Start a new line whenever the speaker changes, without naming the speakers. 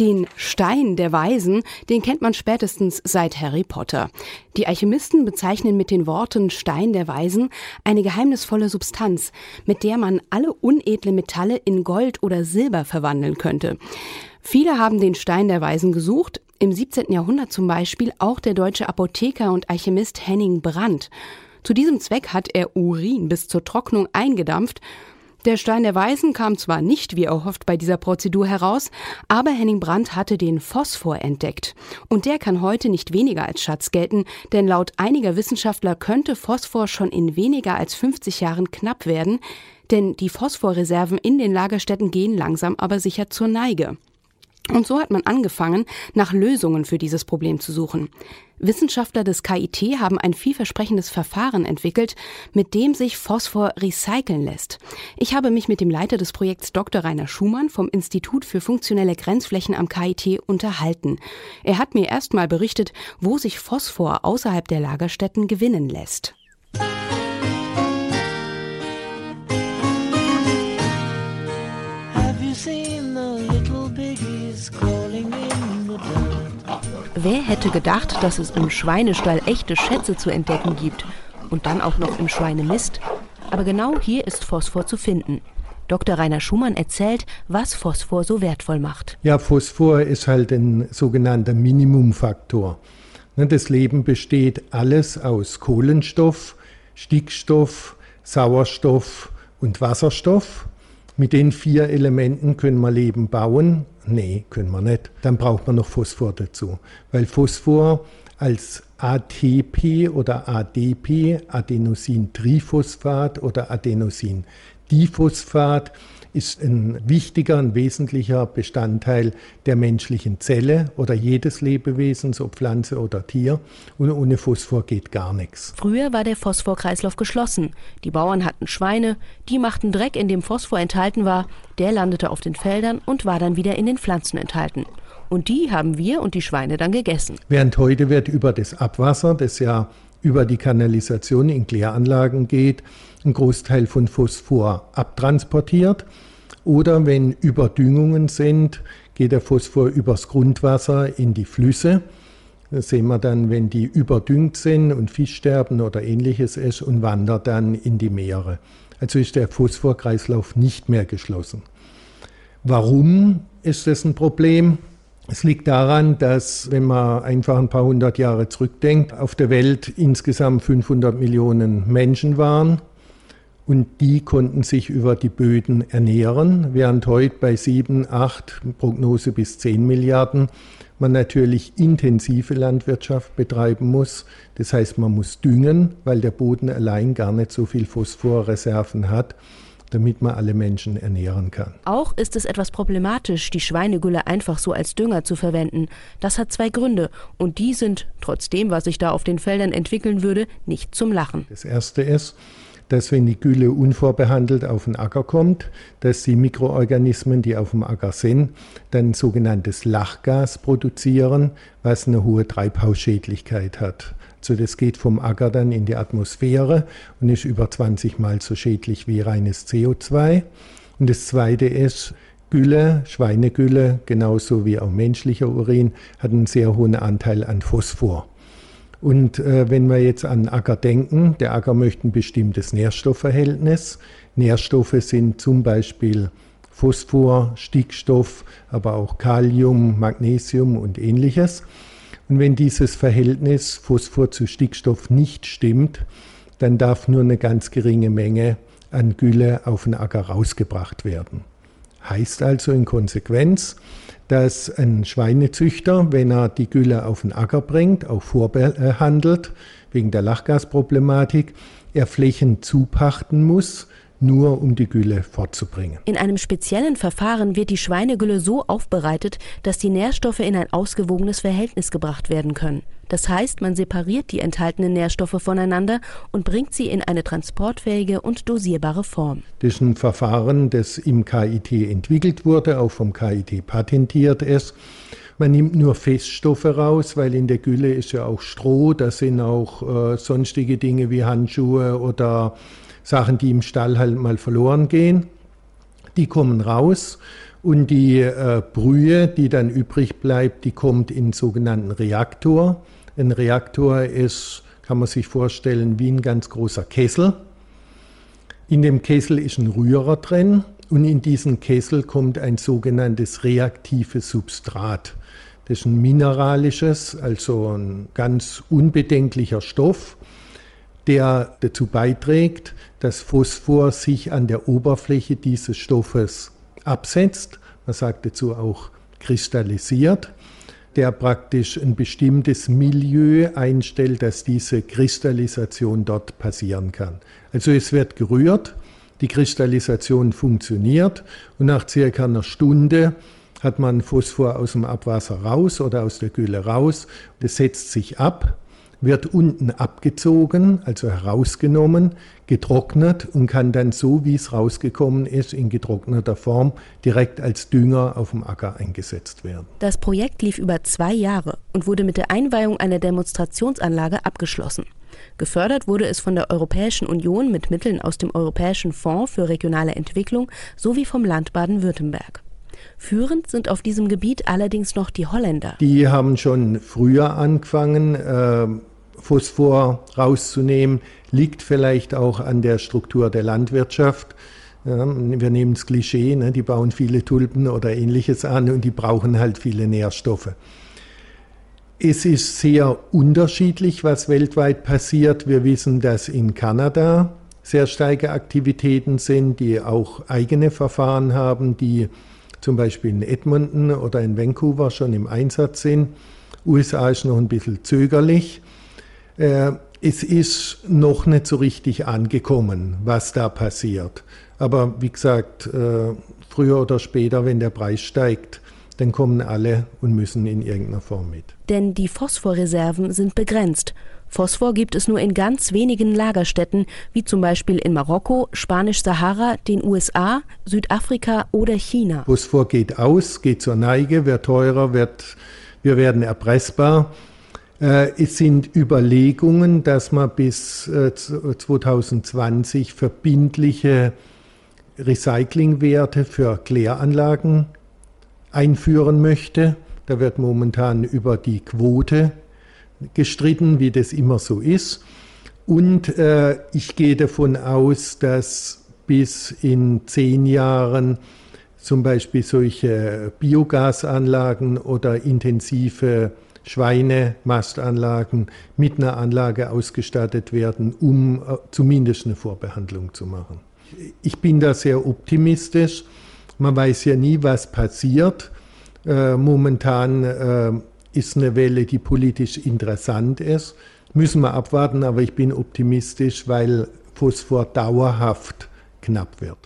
Den Stein der Weisen, den kennt man spätestens seit Harry Potter. Die Alchemisten bezeichnen mit den Worten Stein der Weisen eine geheimnisvolle Substanz, mit der man alle unedle Metalle in Gold oder Silber verwandeln könnte. Viele haben den Stein der Weisen gesucht, im 17. Jahrhundert zum Beispiel auch der deutsche Apotheker und Alchemist Henning Brandt. Zu diesem Zweck hat er Urin bis zur Trocknung eingedampft der Stein der Weisen kam zwar nicht wie erhofft bei dieser Prozedur heraus, aber Henning Brandt hatte den Phosphor entdeckt. Und der kann heute nicht weniger als Schatz gelten, denn laut einiger Wissenschaftler könnte Phosphor schon in weniger als 50 Jahren knapp werden, denn die Phosphorreserven in den Lagerstätten gehen langsam aber sicher zur Neige. Und so hat man angefangen, nach Lösungen für dieses Problem zu suchen. Wissenschaftler des KIT haben ein vielversprechendes Verfahren entwickelt, mit dem sich Phosphor recyceln lässt. Ich habe mich mit dem Leiter des Projekts Dr. Rainer Schumann vom Institut für funktionelle Grenzflächen am KIT unterhalten. Er hat mir erstmal berichtet, wo sich Phosphor außerhalb der Lagerstätten gewinnen lässt. Wer hätte gedacht, dass es im Schweinestall echte Schätze zu entdecken gibt? Und dann auch noch im Schweinemist? Aber genau hier ist Phosphor zu finden. Dr. Rainer Schumann erzählt, was Phosphor so wertvoll macht.
Ja, Phosphor ist halt ein sogenannter Minimumfaktor. Ne, das Leben besteht alles aus Kohlenstoff, Stickstoff, Sauerstoff und Wasserstoff. Mit den vier Elementen können wir Leben bauen. Nee, können wir nicht. Dann braucht man noch Phosphor dazu. Weil Phosphor als ATP oder ADP, Adenosintriphosphat oder Adenosindiphosphat, ist ein wichtiger, ein wesentlicher Bestandteil der menschlichen Zelle oder jedes Lebewesens, ob Pflanze oder Tier. Und ohne Phosphor geht gar nichts.
Früher war der Phosphorkreislauf geschlossen. Die Bauern hatten Schweine, die machten Dreck, in dem Phosphor enthalten war, der landete auf den Feldern und war dann wieder in den Pflanzen enthalten. Und die haben wir und die Schweine dann gegessen.
Während heute wird über das Abwasser, das ja über die Kanalisation in Kläranlagen geht, ein Großteil von Phosphor abtransportiert. Oder wenn Überdüngungen sind, geht der Phosphor übers Grundwasser in die Flüsse. Das sehen wir dann, wenn die überdüngt sind und Fischsterben oder ähnliches ist und wandert dann in die Meere. Also ist der Phosphorkreislauf nicht mehr geschlossen. Warum ist das ein Problem? Es liegt daran, dass, wenn man einfach ein paar hundert Jahre zurückdenkt, auf der Welt insgesamt 500 Millionen Menschen waren und die konnten sich über die Böden ernähren, während heute bei 7, 8, Prognose bis 10 Milliarden man natürlich intensive Landwirtschaft betreiben muss. Das heißt, man muss düngen, weil der Boden allein gar nicht so viel Phosphorreserven hat damit man alle Menschen ernähren kann.
Auch ist es etwas problematisch, die Schweinegülle einfach so als Dünger zu verwenden. Das hat zwei Gründe und die sind, trotz dem, was sich da auf den Feldern entwickeln würde, nicht zum Lachen.
Das erste ist, dass wenn die Gülle unvorbehandelt auf den Acker kommt, dass die Mikroorganismen, die auf dem Acker sind, dann sogenanntes Lachgas produzieren, was eine hohe Treibhausschädlichkeit hat. Also das geht vom Acker dann in die Atmosphäre und ist über 20 Mal so schädlich wie reines CO2. Und das Zweite ist, Gülle, Schweinegülle, genauso wie auch menschlicher Urin, hat einen sehr hohen Anteil an Phosphor. Und äh, wenn wir jetzt an Acker denken, der Acker möchte ein bestimmtes Nährstoffverhältnis. Nährstoffe sind zum Beispiel Phosphor, Stickstoff, aber auch Kalium, Magnesium und ähnliches. Und wenn dieses Verhältnis Phosphor zu Stickstoff nicht stimmt, dann darf nur eine ganz geringe Menge an Gülle auf den Acker rausgebracht werden. Heißt also in Konsequenz, dass ein Schweinezüchter, wenn er die Gülle auf den Acker bringt, auch vorbehandelt, wegen der Lachgasproblematik, er Flächen zupachten muss, nur um die Gülle fortzubringen.
In einem speziellen Verfahren wird die Schweinegülle so aufbereitet, dass die Nährstoffe in ein ausgewogenes Verhältnis gebracht werden können. Das heißt, man separiert die enthaltenen Nährstoffe voneinander und bringt sie in eine transportfähige und dosierbare Form.
Das ist ein Verfahren, das im KIT entwickelt wurde, auch vom KIT patentiert ist. Man nimmt nur Feststoffe raus, weil in der Gülle ist ja auch Stroh, da sind auch äh, sonstige Dinge wie Handschuhe oder Sachen, die im Stall halt mal verloren gehen. Die kommen raus Und die äh, Brühe, die dann übrig bleibt, die kommt in einen sogenannten Reaktor. Ein Reaktor ist, kann man sich vorstellen, wie ein ganz großer Kessel. In dem Kessel ist ein Rührer drin und in diesen Kessel kommt ein sogenanntes reaktives Substrat. Das ist ein mineralisches, also ein ganz unbedenklicher Stoff, der dazu beiträgt, dass Phosphor sich an der Oberfläche dieses Stoffes absetzt. Man sagt dazu auch kristallisiert, der praktisch ein bestimmtes Milieu einstellt, dass diese Kristallisation dort passieren kann. Also es wird gerührt, die Kristallisation funktioniert und nach circa einer Stunde hat man Phosphor aus dem Abwasser raus oder aus der Gülle raus. Das setzt sich ab, wird unten abgezogen, also herausgenommen, getrocknet und kann dann so, wie es rausgekommen ist, in getrockneter Form direkt als Dünger auf dem Acker eingesetzt werden.
Das Projekt lief über zwei Jahre und wurde mit der Einweihung einer Demonstrationsanlage abgeschlossen. Gefördert wurde es von der Europäischen Union mit Mitteln aus dem Europäischen Fonds für regionale Entwicklung sowie vom Land Baden-Württemberg. Führend sind auf diesem Gebiet allerdings noch die Holländer.
Die haben schon früher angefangen, äh, Phosphor rauszunehmen. Liegt vielleicht auch an der Struktur der Landwirtschaft. Wir nehmen das Klischee, ne, die bauen viele Tulpen oder ähnliches an und die brauchen halt viele Nährstoffe. Es ist sehr unterschiedlich, was weltweit passiert. Wir wissen, dass in Kanada sehr starke Aktivitäten sind, die auch eigene Verfahren haben, die zum Beispiel in Edmonton oder in Vancouver schon im Einsatz sind. USA ist noch ein bisschen zögerlich. Äh, es ist noch nicht so richtig angekommen, was da passiert. Aber wie gesagt, äh, früher oder später, wenn der Preis steigt, dann kommen alle und müssen in irgendeiner Form mit.
Denn die Phosphorreserven sind begrenzt. Phosphor gibt es nur in ganz wenigen Lagerstätten, wie zum Beispiel in Marokko, Spanisch-Sahara, den USA, Südafrika oder China.
Phosphor geht aus, geht zur Neige, wird teurer, wird, wir werden erpressbar. Äh, es sind Überlegungen, dass man bis 2020 äh, verbindliche Recyclingwerte für Kläranlagen einführen möchte. Da wird momentan über die Quote gestritten, wie das immer so ist. Und äh, ich gehe davon aus, dass bis in zehn Jahren zum Beispiel solche Biogasanlagen oder intensive Schweinemastanlagen mit einer Anlage ausgestattet werden, um äh, zumindest eine Vorbehandlung zu machen. Ich bin da sehr optimistisch. Man weiß ja nie, was passiert. Äh, momentan äh, ist eine Welle, die politisch interessant ist. Müssen wir abwarten, aber ich bin optimistisch, weil Phosphor dauerhaft knapp wird.